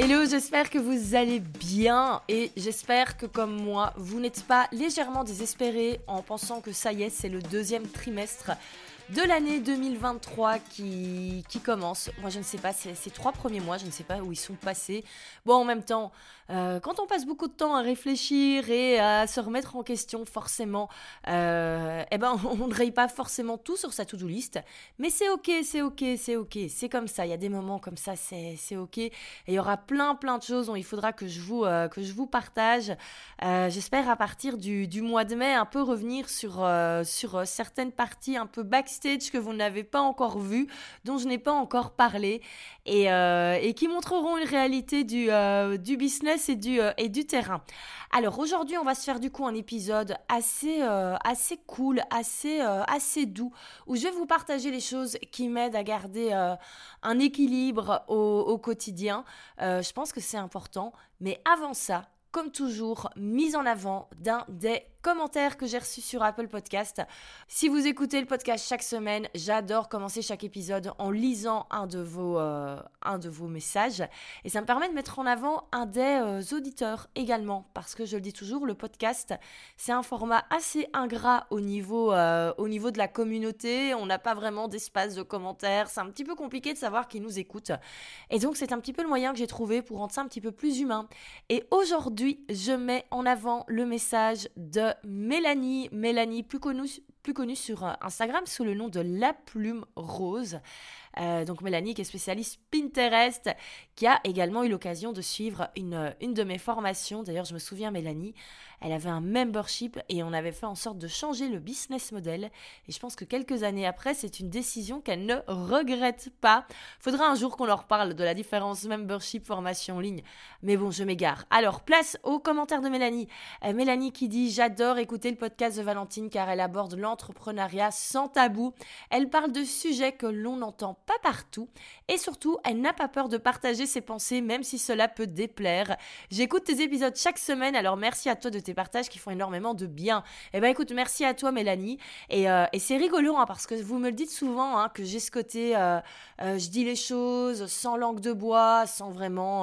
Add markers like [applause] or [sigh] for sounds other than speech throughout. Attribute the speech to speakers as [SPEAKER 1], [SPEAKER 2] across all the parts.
[SPEAKER 1] Hello, j'espère que vous allez bien et j'espère que comme moi, vous n'êtes pas légèrement désespéré en pensant que ça y est, c'est le deuxième trimestre de l'année 2023 qui, qui commence. Moi, je ne sais pas, ces, trois premiers mois, je ne sais pas où ils sont passés. Bon, en même temps, euh, quand on passe beaucoup de temps à réfléchir et à se remettre en question, forcément, euh, eh ben, [laughs] on ne raye pas forcément tout sur sa to-do list. Mais c'est ok, c'est ok, c'est ok. C'est comme ça. Il y a des moments comme ça, c'est ok. Et il y aura plein, plein de choses dont il faudra que je vous, euh, que je vous partage. J'espère à partir du, du, mois de mai un peu revenir sur, sur certaines parties un peu backstage que vous n'avez pas encore vu, dont je n'ai pas encore parlé, et, euh, qui montreront une réalité du, euh, business et du, euh, et du terrain. Alors aujourd'hui, on va se faire du coup un épisode assez, assez cool, assez, assez doux, où je vais vous partager les choses qui m'aident à garder un équilibre au quotidien. je pense que c'est important, mais avant ça, comme toujours, mise en avant d'un des commentaires que j'ai reçus sur Apple Podcast. Si vous écoutez le podcast chaque semaine, j'adore commencer chaque épisode en lisant un de vos, euh, un de vos messages. Et ça me permet de mettre en avant un des euh, auditeurs également. Parce que je le dis toujours, le podcast, c'est un format assez ingrat au niveau, euh, au niveau de la communauté. On n'a pas vraiment d'espace de commentaires. C'est un petit peu compliqué de savoir qui nous écoute. Et donc, c'est un petit peu le moyen que j'ai trouvé pour rendre ça un petit peu plus humain. Et aujourd'hui, je mets en avant le message de Mélanie. Mélanie, plus connue, plus connue sur euh, Instagram sous le nom de La Plume Rose. Euh, donc Mélanie qui est spécialiste Pinterest, qui a également eu l'occasion de suivre une, une de mes formations. D'ailleurs, je me souviens, Mélanie, elle avait un membership et on avait fait en sorte de changer le business model. Et je pense que quelques années après, c'est une décision qu'elle ne regrette pas. Faudra un jour qu'on leur parle de la différence membership formation en ligne. Mais bon, je m'égare. Alors, place aux commentaires de Mélanie. Euh, Mélanie qui dit J'adore écouter le podcast de Valentine car elle aborde l'entrepreneuriat sans tabou. Elle parle de sujets que l'on n'entend pas partout et surtout, elle n'a pas peur de partager ses pensées même si cela peut déplaire. J'écoute tes épisodes chaque semaine, alors merci à toi de tes partages qui font énormément de bien. Eh ben écoute, merci à toi Mélanie. Et, euh, c'est rigolo hein, parce que vous me le dites souvent hein, que j'ai ce côté, euh, euh, je dis les choses sans langue de bois, sans vraiment,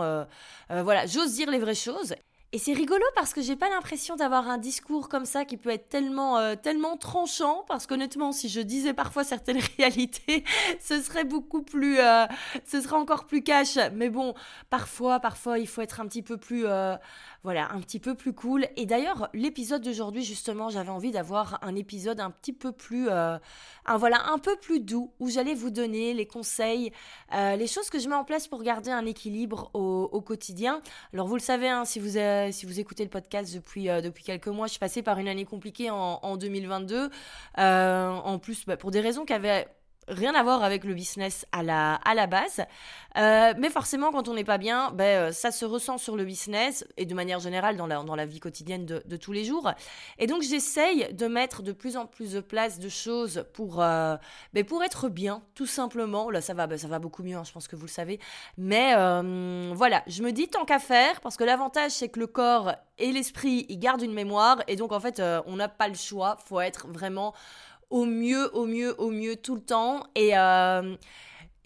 [SPEAKER 1] voilà, j'ose dire les vraies choses. Et c'est rigolo parce que j'ai pas l'impression d'avoir un discours comme ça qui peut être tellement, euh, tellement tranchant. Parce qu'honnêtement, si je disais parfois certaines [laughs] réalités, ce serait beaucoup plus, euh, ce serait encore plus cash. Mais bon, parfois, parfois, il faut être un petit peu plus, euh, voilà, un petit peu plus cool. Et d'ailleurs, l'épisode d'aujourd'hui, justement, j'avais envie d'avoir un épisode un petit peu plus, un voilà, un peu plus doux où j'allais vous donner les conseils, les choses que je mets en place pour garder un équilibre au, quotidien. Alors vous le savez, hein, si vous avez si vous écoutez le podcast depuis, euh, depuis quelques mois, je suis passée par une année compliquée en, en 2022. Euh, en plus, bah, pour des raisons qui avaient rien à voir avec le business à la, à la base. Euh, mais forcément, quand on n'est pas bien, ben, ça se ressent sur le business et de manière générale dans la, dans la vie quotidienne de, tous les jours. Et donc, j'essaye de mettre de plus en plus de place de choses pour, euh, ben, pour être bien, tout simplement. Là, ça va, ben, ça va beaucoup mieux, hein, je pense que vous le savez. Mais euh, voilà, je me dis tant qu'à faire, parce que l'avantage, c'est que le corps et l'esprit, ils gardent une mémoire. Et donc, en fait, euh, on n'a pas le choix. faut être vraiment au mieux, au mieux, au mieux tout le temps. Et, euh,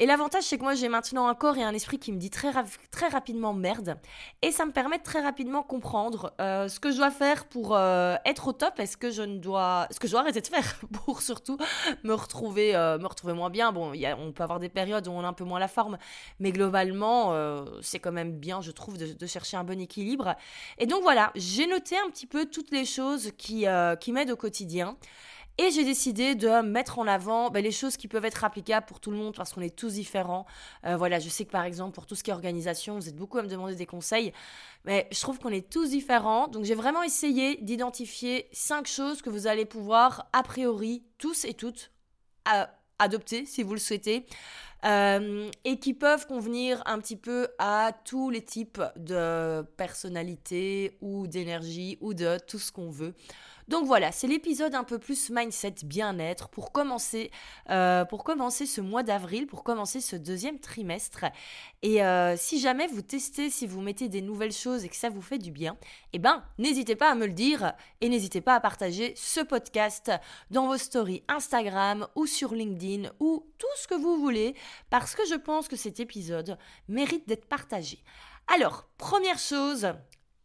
[SPEAKER 1] et l'avantage, c'est que moi, j'ai maintenant un corps et un esprit qui me dit très, très rapidement merde. Et ça me permet de très rapidement comprendre euh, ce que je dois faire pour euh, être au top. Est-ce que je ne dois, ce que je dois arrêter de faire [laughs] pour surtout me retrouver, me retrouver moins bien. Bon, y a, on peut avoir des périodes où on a un peu moins la forme, mais globalement, c'est quand même bien, je trouve, de, de, chercher un bon équilibre. Et donc voilà, j'ai noté un petit peu toutes les choses qui, qui m'aident au quotidien. Et j'ai décidé de mettre en avant ben, les choses qui peuvent être applicables pour tout le monde parce qu'on est tous différents. Euh, voilà, je sais que par exemple, pour tout ce qui est organisation, vous êtes beaucoup à me demander des conseils, mais je trouve qu'on est tous différents. Donc j'ai vraiment essayé d'identifier cinq choses que vous allez pouvoir, a priori, tous et toutes, adopter si vous le souhaitez. Euh, et qui peuvent convenir un petit peu à tous les types de personnalités ou d'énergie ou de tout ce qu'on veut. Donc voilà, c'est l'épisode un peu plus mindset bien-être pour commencer, euh, pour commencer ce mois d'avril, pour commencer ce deuxième trimestre. Et euh, si jamais vous testez, si vous mettez des nouvelles choses et que ça vous fait du bien, eh ben n'hésitez pas à me le dire et n'hésitez pas à partager ce podcast dans vos stories Instagram ou sur LinkedIn ou tout ce que vous voulez, parce que je pense que cet épisode mérite d'être partagé. Alors, première chose,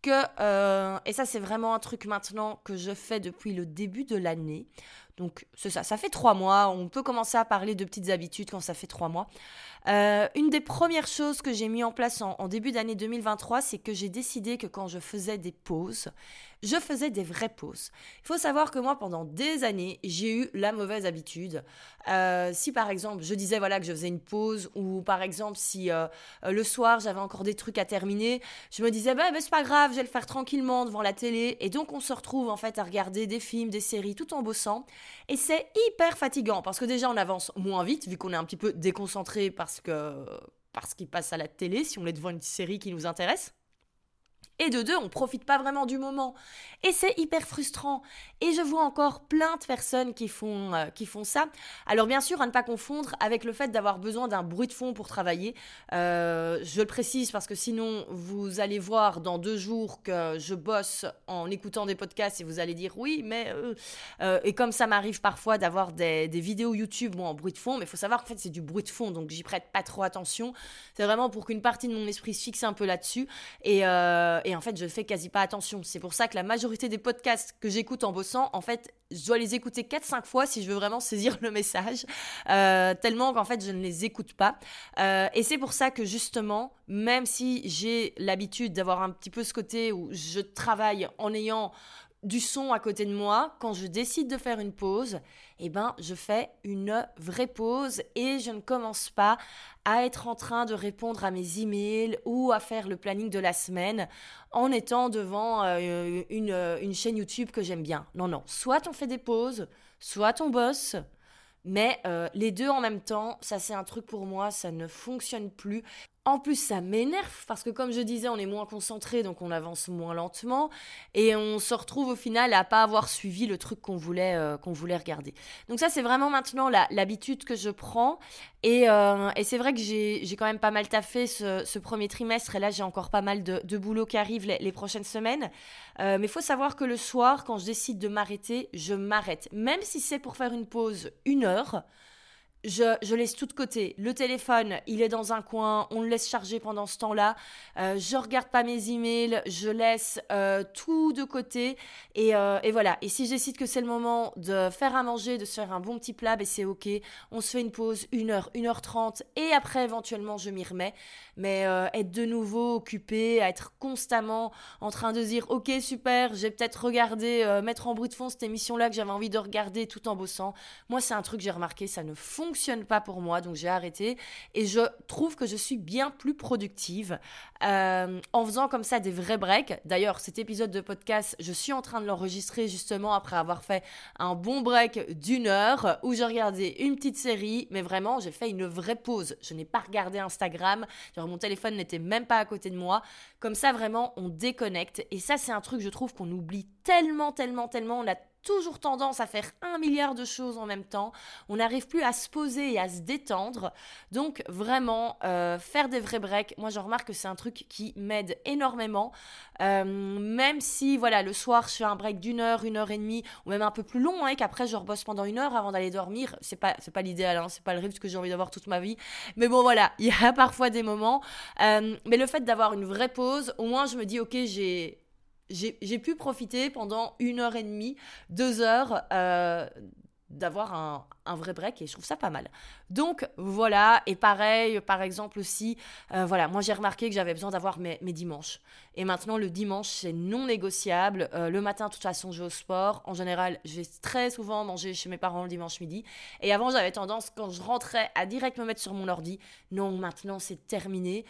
[SPEAKER 1] que, euh, et ça c'est vraiment un truc maintenant que je fais depuis le début de l'année, donc c'est ça, ça fait trois mois, on peut commencer à parler de petites habitudes quand ça fait trois mois. Euh, une des premières choses que j'ai mis en place en, début d'année 2023, c'est que j'ai décidé que quand je faisais des pauses, je faisais des vraies pauses. Il faut savoir que moi, pendant des années, j'ai eu la mauvaise habitude. Euh, si par exemple, je disais voilà que je faisais une pause, ou par exemple, si euh, le soir j'avais encore des trucs à terminer, je me disais bah, bah, c'est pas grave, je vais le faire tranquillement devant la télé. Et donc on se retrouve en fait à regarder des films, des séries, tout en bossant. Et c'est hyper fatigant parce que déjà on avance moins vite vu qu'on est un petit peu déconcentré parce que parce qu'il passe à la télé si on est devant une série qui nous intéresse. Et de deux, on profite pas vraiment du moment. Et c'est hyper frustrant. Et je vois encore plein de personnes qui font, euh, qui font ça. Alors bien sûr, à ne pas confondre avec le fait d'avoir besoin d'un bruit de fond pour travailler. Euh, je le précise parce que sinon, vous allez voir dans deux jours que je bosse en écoutant des podcasts et vous allez dire oui, mais... Euh, et comme ça m'arrive parfois d'avoir des, vidéos YouTube en bruit de fond, mais il faut savoir qu'en fait c'est du bruit de fond, donc j'y prête pas trop attention. C'est vraiment pour qu'une partie de mon esprit se fixe un peu là-dessus. Et et en fait, je fais quasi pas attention. C'est pour ça que la majorité des podcasts que j'écoute en bossant, en fait, je dois les écouter 4-5 fois si je veux vraiment [laughs] saisir le message, euh, tellement qu'en fait, je ne les écoute pas. Euh, et c'est pour ça que justement, même si j'ai l'habitude d'avoir un petit peu ce côté où je travaille en ayant du son à côté de moi, quand je décide de faire une pause, eh ben, je fais une vraie pause et je ne commence pas à être en train de répondre à mes emails ou à faire le planning de la semaine en étant devant euh, une, chaîne YouTube que j'aime bien. Non, non. Soit on fait des pauses, soit on bosse. Mais euh, les deux en même temps, ça c'est un truc pour moi, ça ne fonctionne plus. En plus, ça m'énerve parce que, comme je disais, on est moins concentré, donc on avance moins lentement et on se retrouve au final à pas avoir suivi le truc qu'on voulait, euh, qu'on voulait regarder. Donc ça, c'est vraiment maintenant l'habitude que je prends et, euh, et c'est vrai que j'ai quand même pas mal taffé ce, premier trimestre et là, j'ai encore pas mal de, boulot qui arrive les, les prochaines semaines. Euh, mais il faut savoir que le soir, quand je décide de m'arrêter, je m'arrête. Même si c'est pour faire une pause une heure, je, laisse tout de côté. Le téléphone, il est dans un coin, on le laisse charger pendant ce temps-là. Euh, je regarde pas mes emails, je laisse euh, tout de côté. Euh, et, voilà. Et si je décide que c'est le moment de faire à manger, de se faire un bon petit plat, ben c'est ok. On se fait une pause, une heure, une heure trente, et après éventuellement je m'y remets. Mais euh, être de nouveau occupé, être constamment en train de dire ok super, j'ai peut-être regardé, mettre en bruit de fond cette émission-là que j'avais envie de regarder tout en bossant. Moi c'est un truc que j'ai remarqué, ça ne fonctionne fonctionne pas pour moi, donc j'ai arrêté. Et je trouve que je suis bien plus productive euh, en faisant comme ça des vrais breaks. D'ailleurs, cet épisode de podcast, je suis en train de l'enregistrer justement après avoir fait un bon break d'une heure où j'ai regardé une petite série, mais vraiment, j'ai fait une vraie pause. Je n'ai pas regardé Instagram, genre mon téléphone n'était même pas à côté de moi. Comme ça, vraiment, on déconnecte. Et ça, c'est un truc, je trouve, qu'on oublie tellement, tellement, tellement. On a toujours tendance à faire un milliard de choses en même temps. On n'arrive plus à se poser et à se détendre. Donc vraiment, euh, faire des vrais breaks, moi je remarque que c'est un truc qui m'aide énormément. Euh, même si, voilà, le soir je fais un break d'une heure, une heure et demie, ou même un peu plus long, hein, qu'après je rebosse pendant une heure avant d'aller dormir. C'est pas, c'est pas l'idéal, hein, c'est pas le rythme que j'ai envie d'avoir toute ma vie. Mais bon voilà, [laughs] il y a parfois des moments. Euh, mais le fait d'avoir une vraie pause, au moins je me dis, ok, j'ai j'ai pu profiter pendant une heure et demie, deux heures euh, d'avoir un, un, vrai break et je trouve ça pas mal. Donc voilà, et pareil, par exemple aussi, euh, voilà, moi j'ai remarqué que j'avais besoin d'avoir mes, dimanches. Et maintenant le dimanche c'est non négociable. Euh, le matin, de toute façon, je vais au sport. En général, je vais très souvent manger chez mes parents le dimanche midi. Et avant, j'avais tendance, quand je rentrais, à direct me mettre sur mon ordi. Non, maintenant c'est terminé.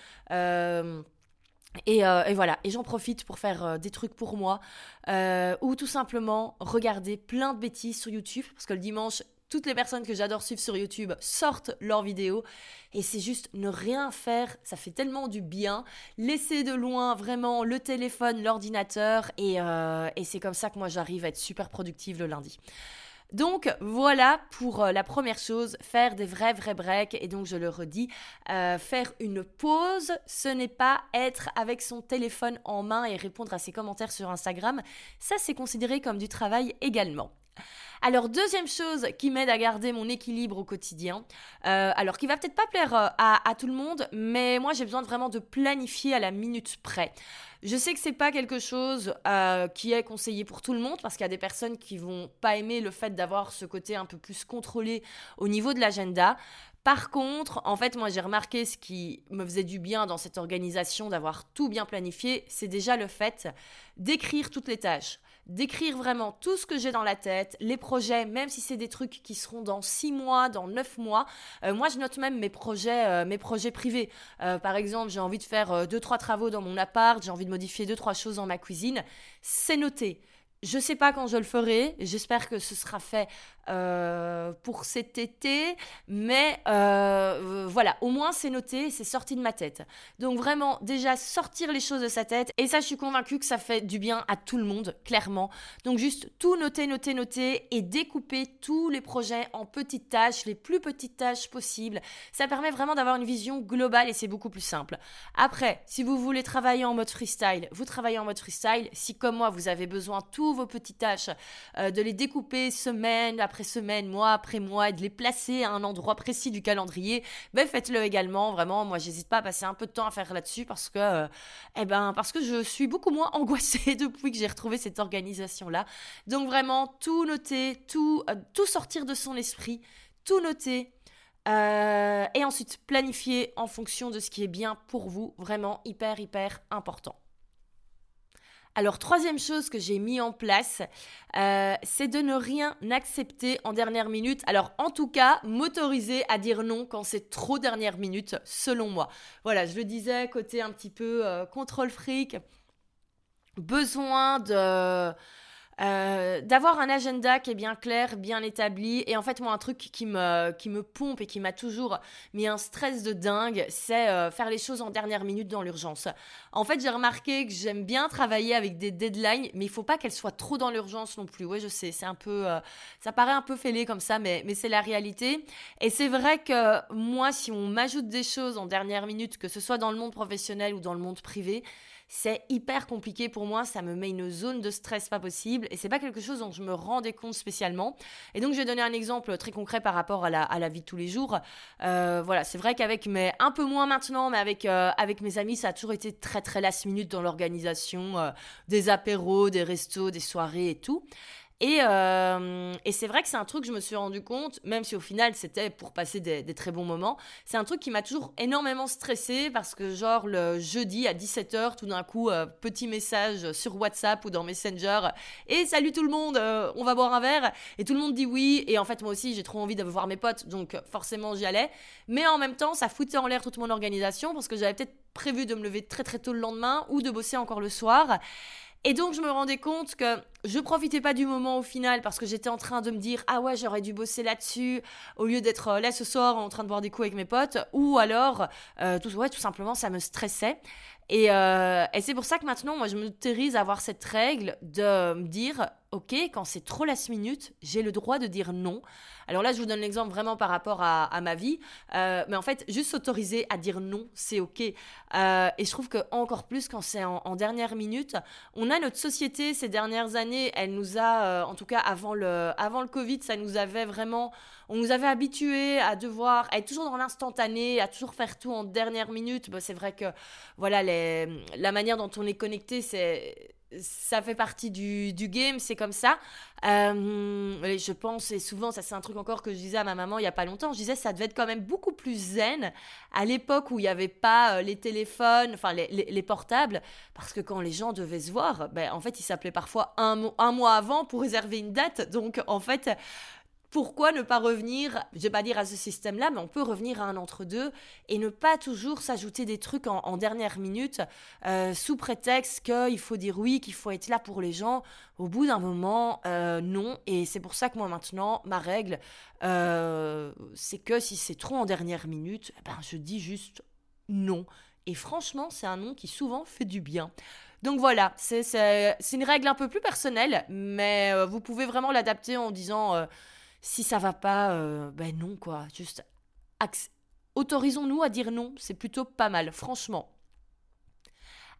[SPEAKER 1] Euh, et, voilà, et j'en profite pour faire euh, des trucs pour moi, euh, ou tout simplement regarder plein de bêtises sur YouTube, parce que le dimanche, toutes les personnes que j'adore suivre sur YouTube sortent leurs vidéos, et c'est juste ne rien faire, ça fait tellement du bien, laisser de loin vraiment le téléphone, l'ordinateur, et, et c'est comme ça que moi j'arrive à être super productive le lundi. Donc voilà pour euh, la première chose, faire des vrais vrais breaks et donc je le redis, euh, faire une pause, ce n'est pas être avec son téléphone en main et répondre à ses commentaires sur Instagram, ça c'est considéré comme du travail également. Alors deuxième chose qui m'aide à garder mon équilibre au quotidien, euh, alors qui va peut-être pas plaire euh, à, tout le monde, mais moi j'ai besoin vraiment de planifier à la minute près. Je sais que c'est pas quelque chose euh, qui est conseillé pour tout le monde parce qu'il y a des personnes qui vont pas aimer le fait d'avoir ce côté un peu plus contrôlé au niveau de l'agenda. Par contre, en fait, moi j'ai remarqué ce qui me faisait du bien dans cette organisation d'avoir tout bien planifié, c'est déjà le fait d'écrire toutes les tâches d'écrire vraiment tout ce que j'ai dans la tête, les projets, même si c'est des trucs qui seront dans 6 mois, dans 9 mois. Euh, moi, je note même mes projets, euh, mes projets privés. Euh, par exemple, j'ai envie de faire 2-3 travaux dans mon appart, j'ai envie de modifier 2-3 choses dans ma cuisine. C'est noté. Je sais pas quand je le ferai. J'espère que ce sera fait euh, pour cet été. Mais euh, voilà, au moins c'est noté, c'est sorti de ma tête. Donc vraiment, déjà sortir les choses de sa tête. Et ça, je suis convaincue que ça fait du bien à tout le monde, clairement. Donc juste tout noter, noter, noter et découper tous les projets en petites tâches, les plus petites tâches possibles. Ça permet vraiment d'avoir une vision globale et c'est beaucoup plus simple. Après, si vous voulez travailler en mode freestyle, vous travaillez en mode freestyle. Si comme moi, vous avez besoin tout vos petites tâches, euh, de les découper semaine après semaine, mois après mois, et de les placer à un endroit précis du calendrier, ben faites-le également. Vraiment, moi, j'hésite pas à passer un peu de temps à faire là-dessus parce que, euh, eh ben, parce que je suis beaucoup moins [laughs] angoissée depuis que j'ai retrouvé cette organisation-là. Donc vraiment, tout noter, tout, euh, tout sortir de son esprit, tout noter, et ensuite planifier en fonction de ce qui est bien pour vous, vraiment hyper hyper important. Alors, troisième chose que j'ai mis en place, euh, c'est de ne rien accepter en dernière minute. Alors, en tout cas, m'autoriser à dire non quand c'est trop dernière minute, selon moi. Voilà, je le disais, côté un petit peu euh, contrôle fric, besoin de euh, d'avoir un agenda qui est bien clair, bien établi. Et en fait, moi, un truc qui me, qui me pompe et qui m'a toujours mis un stress de dingue, c'est euh, faire les choses en dernière minute dans l'urgence. En fait, j'ai remarqué que j'aime bien travailler avec des deadlines, mais il faut pas qu'elles soient trop dans l'urgence non plus. Ouais, je sais, c'est un peu, euh, ça paraît un peu fêlé comme ça, mais, mais c'est la réalité. Et c'est vrai que moi, si on m'ajoute des choses en dernière minute, que ce soit dans le monde professionnel ou dans le monde privé, c'est hyper compliqué pour moi, ça me met une zone de stress pas possible et c'est pas quelque chose dont je me rendais compte spécialement. Et donc je vais donner un exemple très concret par rapport à la, vie de tous les jours. Euh, voilà, c'est vrai qu'avec mes, un peu moins maintenant, mais avec, euh, avec mes amis, ça a toujours été très très last minute dans l'organisation euh, des apéros, des restos, des soirées et tout. Euh, et, c'est vrai que c'est un truc que je me suis rendu compte, même si au final c'était pour passer des, très bons moments, c'est un truc qui m'a toujours énormément stressé parce que genre le jeudi à 17h, tout d'un coup, euh, petit message sur WhatsApp ou dans Messenger, et salut tout le monde, euh, on va boire un verre, et tout le monde dit oui, et en fait moi aussi j'ai trop envie de voir mes potes, donc forcément j'y allais, mais en même temps ça foutait en l'air toute mon organisation parce que j'avais peut-être prévu de me lever très très tôt le lendemain ou de bosser encore le soir. Et donc je me rendais compte que je profitais pas du moment au final parce que j'étais en train de me dire ah ouais j'aurais dû bosser là-dessus au lieu d'être euh, là ce soir en train de boire des coups avec mes potes ou alors euh, tout ouais tout simplement ça me stressait et, euh, et c'est pour ça que maintenant moi je me terrise à avoir cette règle de me dire ok quand c'est trop last minute j'ai le droit de dire non alors là, je vous donne l'exemple vraiment par rapport à, ma vie. Mais en fait, juste s'autoriser à dire non, c'est OK. Et je trouve que encore plus quand c'est en, dernière minute, on a notre société ces dernières années, elle nous a, euh, en tout cas avant le, avant le Covid, ça nous avait vraiment, on nous avait habitués à devoir être toujours dans l'instantané, à toujours faire tout en dernière minute. Bah, c'est vrai que voilà, la manière dont on est connecté, c'est ça fait partie du, du game, c'est comme ça. Euh, je pense, et souvent, ça c'est un truc encore que je disais à ma maman il y a pas longtemps, je disais ça devait être quand même beaucoup plus zen à l'époque où il n'y avait pas euh, les téléphones, enfin les, les, portables, parce que quand les gens devaient se voir, ben, en fait, ils s'appelaient parfois un, un mois avant pour réserver une date. Donc, en fait, pourquoi ne pas revenir, je vais pas dire à ce système-là, mais on peut revenir à un entre-deux et ne pas toujours s'ajouter des trucs en, dernière minute euh, sous prétexte qu'il faut dire oui, qu'il faut être là pour les gens. Au bout d'un moment, euh, non. Et c'est pour ça que moi maintenant, ma règle, euh, c'est que si c'est trop en dernière minute, eh ben, je dis juste non. Et franchement, c'est un non qui souvent fait du bien. Donc voilà, c'est une règle un peu plus personnelle, mais vous pouvez vraiment l'adapter en disant si ça va pas, euh, ben non, quoi. Juste autorisons-nous à dire non, c'est plutôt pas mal, franchement.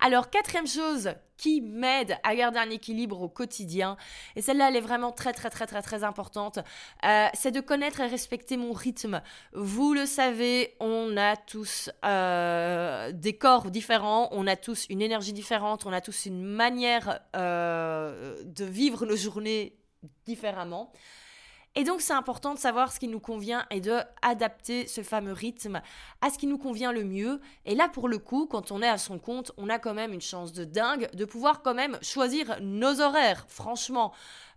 [SPEAKER 1] Alors, quatrième chose qui m'aide à garder un équilibre au quotidien, et celle-là, elle est vraiment très, très, très, très, très importante, euh, c'est de connaître et respecter mon rythme. Vous le savez, on a tous euh, des corps différents, on a tous une énergie différente, on a tous une manière de vivre nos journées différemment. Et donc c'est important de savoir ce qui nous convient et de adapter ce fameux rythme à ce qui nous convient le mieux. Et là pour le coup, quand on est à son compte, on a quand même une chance de dingue de pouvoir quand même choisir nos horaires. Franchement,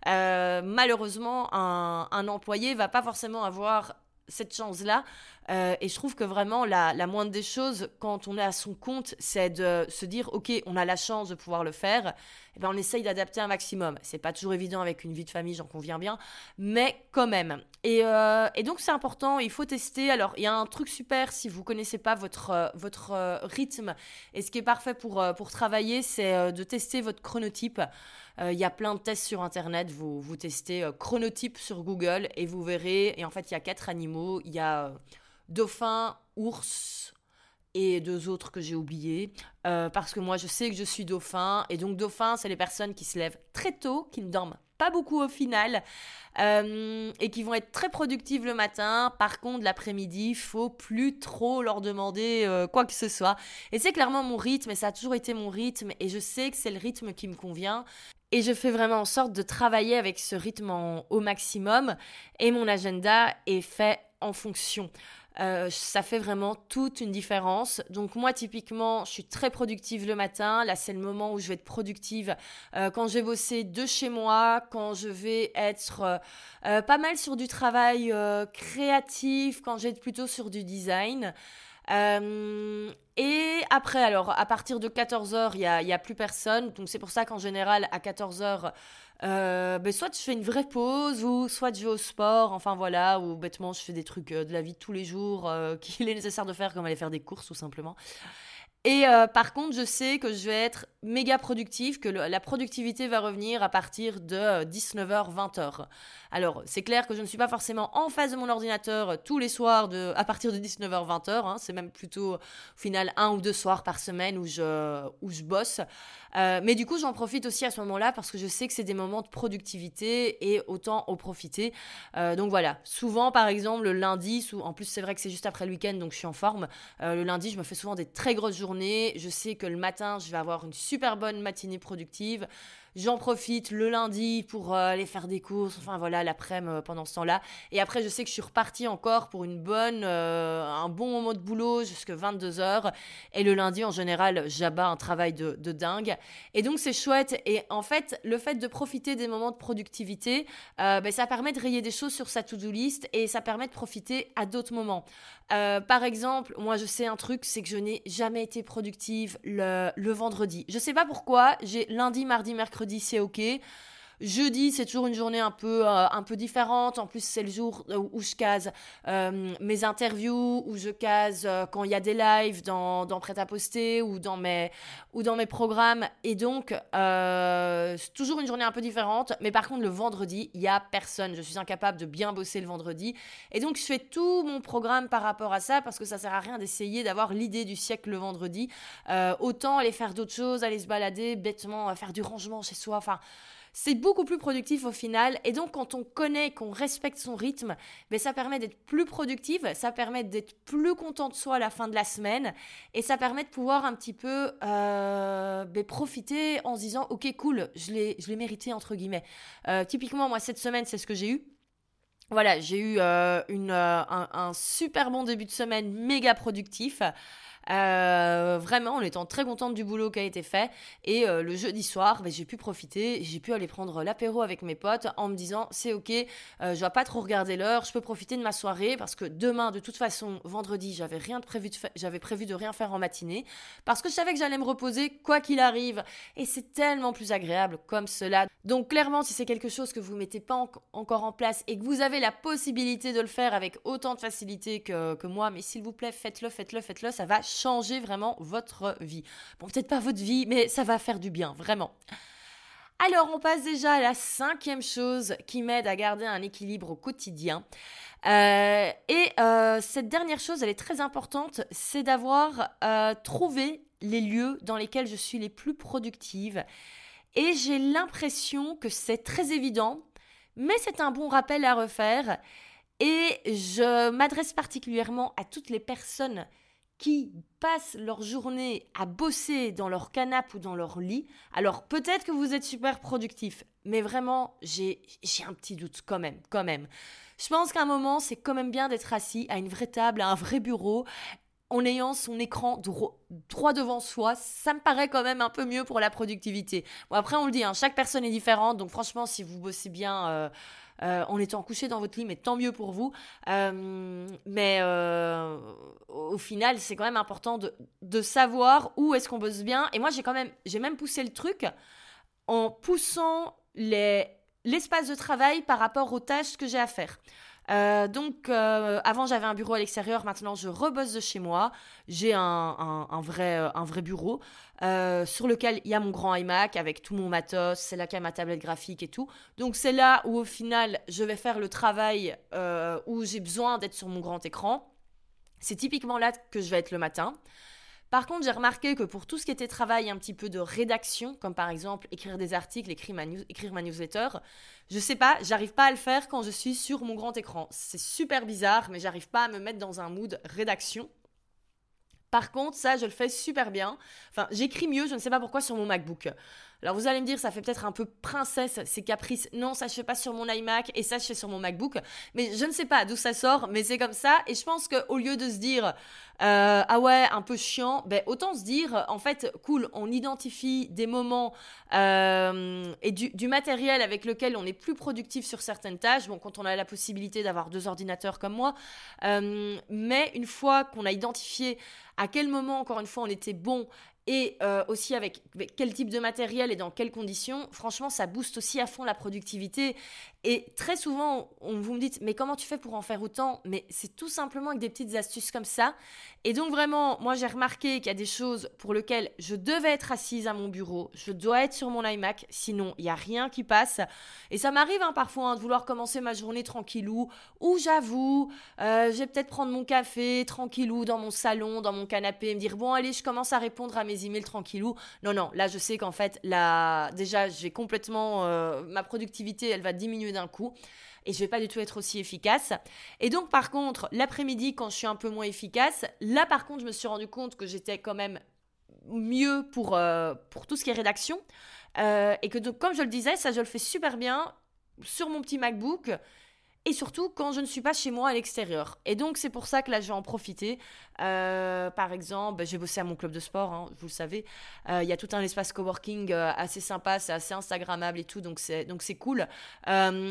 [SPEAKER 1] euh, malheureusement, un, un employé va pas forcément avoir cette chance-là. Euh, et je trouve que vraiment, la, moindre des choses, quand on est à son compte, c'est de se dire, OK, on a la chance de pouvoir le faire. Eh ben, on essaye d'adapter un maximum. C'est pas toujours évident avec une vie de famille, j'en conviens bien, mais quand même. Et, euh, donc, c'est important, il faut tester. Alors, il y a un truc super si vous connaissez pas votre, euh, rythme. Et ce qui est parfait pour, pour travailler, c'est de tester votre chronotype. Il y a plein de tests sur Internet. Vous, vous testez chronotype sur Google et vous verrez. Et en fait, il y a quatre animaux. Il y a dauphin, ours et deux autres que j'ai oubliés. Euh, parce que moi, je sais que je suis dauphin. Et donc, dauphin, c'est les personnes qui se lèvent très tôt, qui ne dorment pas beaucoup au final, euh, et qui vont être très productives le matin. Par contre, l'après-midi, il faut plus trop leur demander euh, quoi que ce soit. Et c'est clairement mon rythme, et ça a toujours été mon rythme, et je sais que c'est le rythme qui me convient. Et je fais vraiment en sorte de travailler avec ce rythme au maximum, et mon agenda est fait en fonction. Euh, ça fait vraiment toute une différence. Donc moi, typiquement, je suis très productive le matin. Là, c'est le moment où je vais être productive euh, quand je vais de chez moi, quand je vais être euh, pas mal sur du travail créatif, quand je vais plutôt sur du design. et après, alors, à partir de 14h, il n'y y a plus personne. Donc, c'est pour ça qu'en général, à 14h, euh, ben soit je fais une vraie pause, ou soit je vais au sport, enfin voilà, ou bêtement je fais des trucs euh, de la vie de tous les jours euh, [laughs] qu'il est nécessaire de faire, comme aller faire des courses tout simplement. Et par contre, je sais que je vais être méga productive, que la productivité va revenir à partir de 19h, 20h. Alors, c'est clair que je ne suis pas forcément en face de mon ordinateur tous les soirs de, à partir de 19h, 20h. Hein. c'est même plutôt, au final, un ou deux soirs par semaine où je, où je bosse. Euh, mais du coup, j'en profite aussi à ce moment-là parce que je sais que c'est des moments de productivité et autant en profiter. Euh, donc voilà, souvent par exemple le lundi, en plus c'est vrai que c'est juste après le week-end donc je suis en forme. Euh, le lundi, je me fais souvent des très grosses journées. Je sais que le matin, je vais avoir une super bonne matinée productive. J'en profite le lundi pour euh, aller faire des courses, enfin voilà, l'après-midi euh, pendant ce temps-là. Et après, je sais que je suis repartie encore pour une bonne, euh, un bon moment de boulot jusqu'à 22h. Et le lundi, en général, j'abats un travail de, dingue. Et donc, c'est chouette. Et en fait, le fait de profiter des moments de productivité, ben, ça permet de rayer des choses sur sa to-do list et ça permet de profiter à d'autres moments. par exemple, moi, je sais un truc, c'est que je n'ai jamais été productive le, le vendredi. Je sais pas pourquoi, j'ai lundi, mardi, mercredi, c'est ok. Jeudi, c'est toujours une journée un peu, euh, un peu différente. En plus, c'est le jour où je case euh, mes interviews, où je case euh, quand il y a des lives dans, dans Prêt à poster ou dans mes, ou dans mes programmes. Et donc, c'est toujours une journée un peu différente. Mais par contre, le vendredi, il n'y a personne. Je suis incapable de bien bosser le vendredi. Et donc, je fais tout mon programme par rapport à ça parce que ça sert à rien d'essayer d'avoir l'idée du siècle le vendredi. autant aller faire d'autres choses, aller se balader, bêtement, faire du rangement chez soi. Enfin c'est beaucoup plus productif au final. Et donc, quand on connaît, qu'on respecte son rythme, ben, ça permet d'être plus productive, ça permet d'être plus content de soi à la fin de la semaine, et ça permet de pouvoir un petit peu euh, ben, profiter en se disant, ok, cool, je l'ai mérité, entre guillemets. Euh, typiquement, moi, cette semaine, c'est ce que j'ai eu. Voilà, j'ai eu euh, une, un, un, super bon début de semaine, méga productif. Euh, vraiment, en étant très contente du boulot qui a été fait. Et euh, le jeudi soir, ben, j'ai pu profiter, j'ai pu aller prendre l'apéro avec mes potes en me disant c'est ok, euh, je vais pas trop regarder l'heure, je peux profiter de ma soirée parce que demain, de toute façon, vendredi, j'avais rien de prévu de j'avais prévu de rien faire en matinée parce que je savais que j'allais me reposer quoi qu'il arrive. Et c'est tellement plus agréable comme cela. Donc clairement, si c'est quelque chose que vous mettez pas encore en place et que vous avez la possibilité de le faire avec autant de facilité que, que moi, mais s'il vous plaît, faites-le, faites-le, faites-le, ça va vraiment votre vie. Bon, peut-être pas votre vie, mais ça va faire du bien, vraiment. Alors, on passe déjà à la cinquième chose qui m'aide à garder un équilibre au quotidien. Euh, et euh, cette dernière chose, elle est très importante, c'est d'avoir euh, trouvé les lieux dans lesquels je suis les plus productives. Et j'ai l'impression que c'est très évident, mais c'est un bon rappel à refaire. Et je m'adresse particulièrement à toutes les personnes qui passent leur journée à bosser dans leur canapé ou dans leur lit. Alors peut-être que vous êtes super productif, mais vraiment, j'ai un petit doute quand même, quand même. Je pense qu'à un moment, c'est quand même bien d'être assis à une vraie table, à un vrai bureau, en ayant son écran droit devant soi, ça me paraît quand même un peu mieux pour la productivité. Bon, après, on le dit, hein, chaque personne est différente, donc franchement, si vous bossez bien euh, euh, en étant couché dans votre lit, mais tant mieux pour vous. Euh, mais au final, c'est quand même important de, de savoir où est-ce qu'on bosse bien. Et moi, j'ai même, poussé le truc en poussant les l'espace de travail par rapport aux tâches que j'ai à faire. Euh, donc, euh, avant, j'avais un bureau à l'extérieur. Maintenant, je rebosse de chez moi. J'ai un, euh, un vrai bureau sur lequel il y a mon grand iMac avec tout mon matos. C'est là qu'il y a ma tablette graphique et tout. Donc, c'est là où, au final, je vais faire le travail où j'ai besoin d'être sur mon grand écran. C'est typiquement là que je vais être le matin. Par contre, j'ai remarqué que pour tout ce qui était travail un petit peu de rédaction, comme par exemple écrire des articles, écrire ma, newsletter, je sais pas, j'arrive pas à le faire quand je suis sur mon grand écran. C'est super bizarre, mais j'arrive pas à me mettre dans un mood rédaction. Par contre, ça, je le fais super bien. Enfin, j'écris mieux, je ne sais pas pourquoi, sur mon MacBook. Alors vous allez me dire, ça fait peut-être un peu princesse, ces caprices. Non, ça je fais pas sur mon iMac et ça je fais sur mon MacBook. Mais je ne sais pas d'où ça sort, mais c'est comme ça. Et je pense qu'au lieu de se dire, euh, ah ouais, un peu chiant, ben autant se dire, en fait, cool, on identifie des moments euh, et du, matériel avec lequel on est plus productif sur certaines tâches. Bon, quand on a la possibilité d'avoir deux ordinateurs comme moi. Euh, mais une fois qu'on a identifié à quel moment, encore une fois, on était bon et euh, aussi avec, quel type de matériel et dans quelles conditions, franchement, ça booste aussi à fond la productivité. Et très souvent, on, vous me dites, mais comment tu fais pour en faire autant? Mais c'est tout simplement avec des petites astuces comme ça. Et donc vraiment, moi j'ai remarqué qu'il y a des choses pour lesquelles je devais être assise à mon bureau, je dois être sur mon iMac, sinon il n'y a rien qui passe. Et ça m'arrive hein, parfois hein, de vouloir commencer ma journée tranquillou, ou j'avoue, euh, je vais peut-être prendre mon café tranquillou dans mon salon, dans mon canapé, et me dire, bon allez, je commence à répondre à mes emails tranquillou. Non, non, là je sais qu'en fait, là, déjà j'ai complètement... Euh, ma productivité, elle va diminuer d'un coup et je vais pas du tout être aussi efficace. Et donc par contre, l'après-midi quand je suis un peu moins efficace, là par contre, je me suis rendu compte que j'étais quand même mieux pour, euh, pour tout ce qui est rédaction. Euh, et que donc, comme je le disais, ça je le fais super bien sur mon petit MacBook et surtout quand je ne suis pas chez moi à l'extérieur. Et donc c'est pour ça que là je vais en profiter. Euh, par exemple, j'ai bossé à mon club de sport, hein, vous le savez. Euh, il y a tout un espace coworking euh, assez sympa, c'est assez instagrammable et tout, donc c'est donc c'est cool.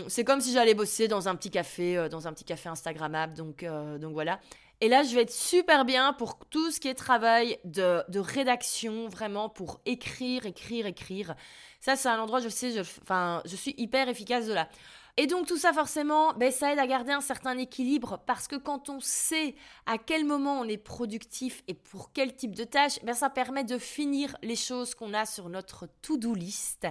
[SPEAKER 1] c'est comme si j'allais bosser dans un petit café, dans un petit café instagrammable, donc donc voilà. Et là, je vais être super bien pour tout ce qui est travail de, de rédaction, vraiment pour écrire, écrire, écrire. Ça, c'est un endroit, je sais, enfin, je suis hyper efficace de là. Et donc tout ça forcément, ben, ça aide à garder un certain équilibre parce que quand on sait à quel moment on est productif et pour quel type de tâche, ben, ça permet de finir les choses qu'on a sur notre to-do list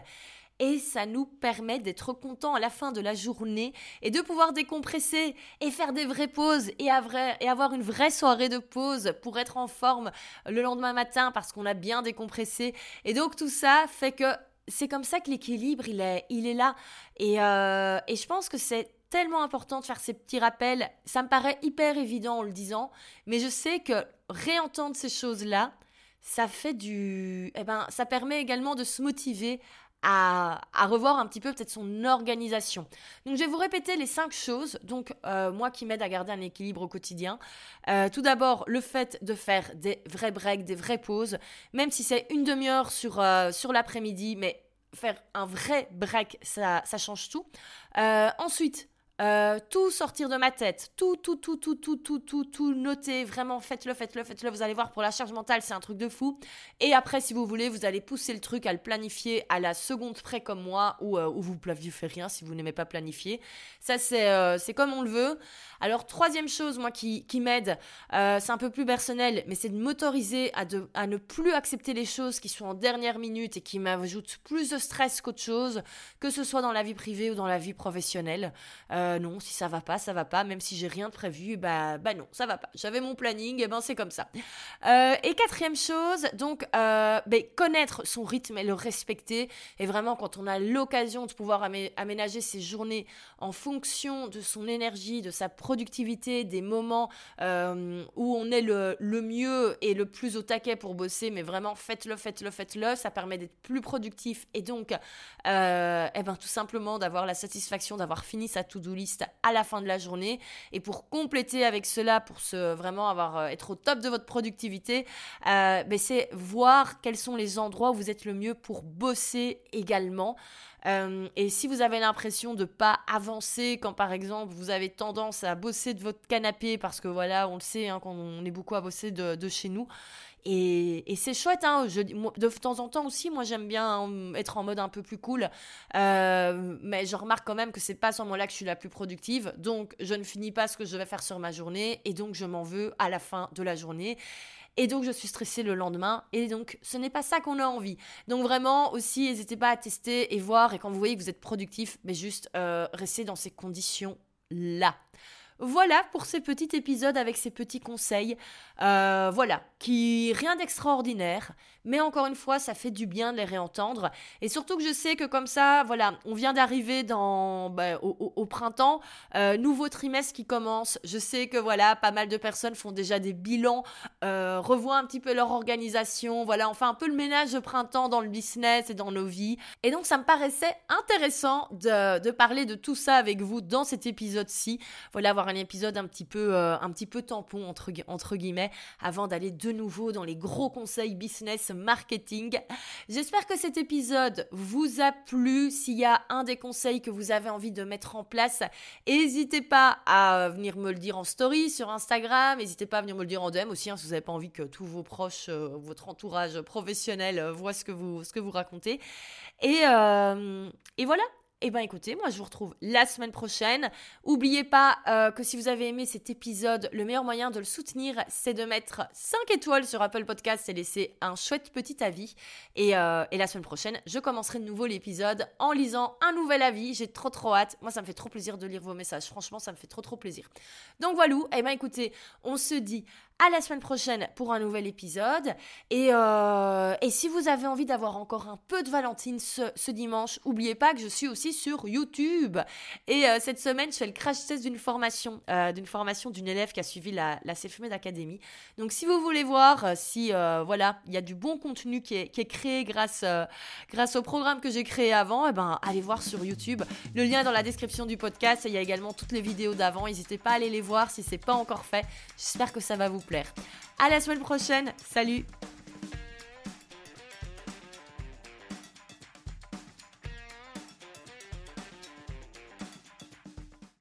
[SPEAKER 1] et ça nous permet d'être content à la fin de la journée et de pouvoir décompresser et faire des vraies pauses et, et avoir une vraie soirée de pause pour être en forme le lendemain matin parce qu'on a bien décompressé. Et donc tout ça fait que c'est comme ça que l'équilibre, il est, il est là. Et, euh, et je pense que c'est tellement important de faire ces petits rappels. Ça me paraît hyper évident en le disant, mais je sais que réentendre ces choses-là, ça fait du... Eh ben, ça permet également de se motiver à, revoir un petit peu peut-être son organisation. Donc je vais vous répéter les cinq choses, donc euh, moi qui m'aide à garder un équilibre au quotidien. Euh, tout d'abord, le fait de faire des vrais breaks, des vraies pauses, même si c'est une demi-heure sur, euh, sur l'après-midi, mais faire un vrai break, ça, ça change tout. ensuite, euh, tout sortir de ma tête, tout, tout, tout, tout, tout, tout, tout, tout noter, vraiment faites-le, faites-le, faites-le, vous allez voir pour la charge mentale c'est un truc de fou. Et après si vous voulez, vous allez pousser le truc à le planifier à la seconde près comme moi ou, euh, ou vous planifiez rien si vous n'aimez pas planifier. Ça c'est euh, comme on le veut. Alors troisième chose moi qui, qui m'aide, c'est un peu plus personnel, mais c'est de m'autoriser à, de, à ne plus accepter les choses qui sont en dernière minute et qui m'ajoutent plus de stress qu'autre chose, que ce soit dans la vie privée ou dans la vie professionnelle. euh, non, si ça va pas, ça va pas. Même si j'ai rien de prévu, bah, bah non, ça va pas. J'avais mon planning, et ben c'est comme ça. Euh, et quatrième chose, donc bah, connaître son rythme et le respecter. Et vraiment, quand on a l'occasion de pouvoir aménager ses journées en fonction de son énergie, de sa productivité, des moments où on est le, mieux et le plus au taquet pour bosser, mais vraiment faites-le, faites-le, faites-le. Ça permet d'être plus productif et donc, euh, eh ben, tout simplement d'avoir la satisfaction d'avoir fini sa to-do à la fin de la journée. Et pour compléter avec cela, pour se, vraiment avoir, euh, être au top de votre productivité, euh, ben, c'est voir quels sont les endroits où vous êtes le mieux pour bosser également. Euh, et si vous avez l'impression de pas avancer quand par exemple vous avez tendance à bosser de votre canapé parce que voilà on le sait hein, quand on est beaucoup à bosser de chez nous et, c'est chouette, hein, je, de temps en temps aussi, moi j'aime bien être en mode un peu plus cool, euh, mais je remarque quand même que c'est pas à ce moment-là que je suis la plus productive, donc je ne finis pas ce que je vais faire sur ma journée, et donc je m'en veux à la fin de la journée. Et donc, je suis stressée le lendemain. Et donc, ce n'est pas ça qu'on a envie. Donc, vraiment, aussi, n'hésitez pas à tester et voir. Et quand vous voyez que vous êtes productif, mais juste euh, restez dans ces conditions-là. Voilà pour ces petits épisodes avec ces petits conseils. Euh, voilà, qui rien d'extraordinaire, mais encore une fois, ça fait du bien de les réentendre. Et surtout que je sais que comme ça, voilà, on vient d'arriver dans bah, au, printemps, euh, nouveau trimestre qui commence. Je sais que voilà, pas mal de personnes font déjà des bilans, euh, revoient un petit peu leur organisation. Voilà, on fait un peu le ménage de printemps dans le business et dans nos vies. Et donc, ça me paraissait intéressant de, de parler de tout ça avec vous dans cet épisode-ci. Voilà, un épisode un petit peu, euh, un petit peu tampon entre, guillemets avant d'aller de nouveau dans les gros conseils business marketing. J'espère que cet épisode vous a plu. S'il y a un des conseils que vous avez envie de mettre en place, n'hésitez pas à venir me le dire en story sur Instagram. N'hésitez pas à venir me le dire en DM aussi hein, si vous n'avez pas envie que tous vos proches, euh, votre entourage professionnel euh, voient ce que vous, ce que vous racontez. Et voilà, eh bien écoutez, moi je vous retrouve la semaine prochaine. N'oubliez pas euh, que si vous avez aimé cet épisode, le meilleur moyen de le soutenir, c'est de mettre 5 étoiles sur Apple Podcast et laisser un chouette petit avis. Et, euh, et la semaine prochaine, je commencerai de nouveau l'épisode en lisant un nouvel avis. J'ai trop trop hâte. Moi ça me fait trop plaisir de lire vos messages. Franchement, ça me fait trop trop plaisir. Donc voilà, eh bien écoutez, on se dit à la semaine prochaine pour un nouvel épisode. Et, euh, et si vous avez envie d'avoir encore un peu de Valentine ce, dimanche, n'oubliez pas que je suis aussi sur YouTube. Et euh, cette semaine, je fais le crash test d'une formation, euh, d'une formation d'une élève qui a suivi la, la Self-Made Academy. Donc si vous voulez voir si voilà, il y a du bon contenu qui est, qui est créé grâce, grâce au programme que j'ai créé avant, et eh ben, allez voir sur YouTube. Le lien dans la description du podcast et il y a également toutes les vidéos d'avant. N'hésitez pas à aller les voir si c'est pas encore fait. J'espère que ça va vous plaire. À la semaine prochaine. Salut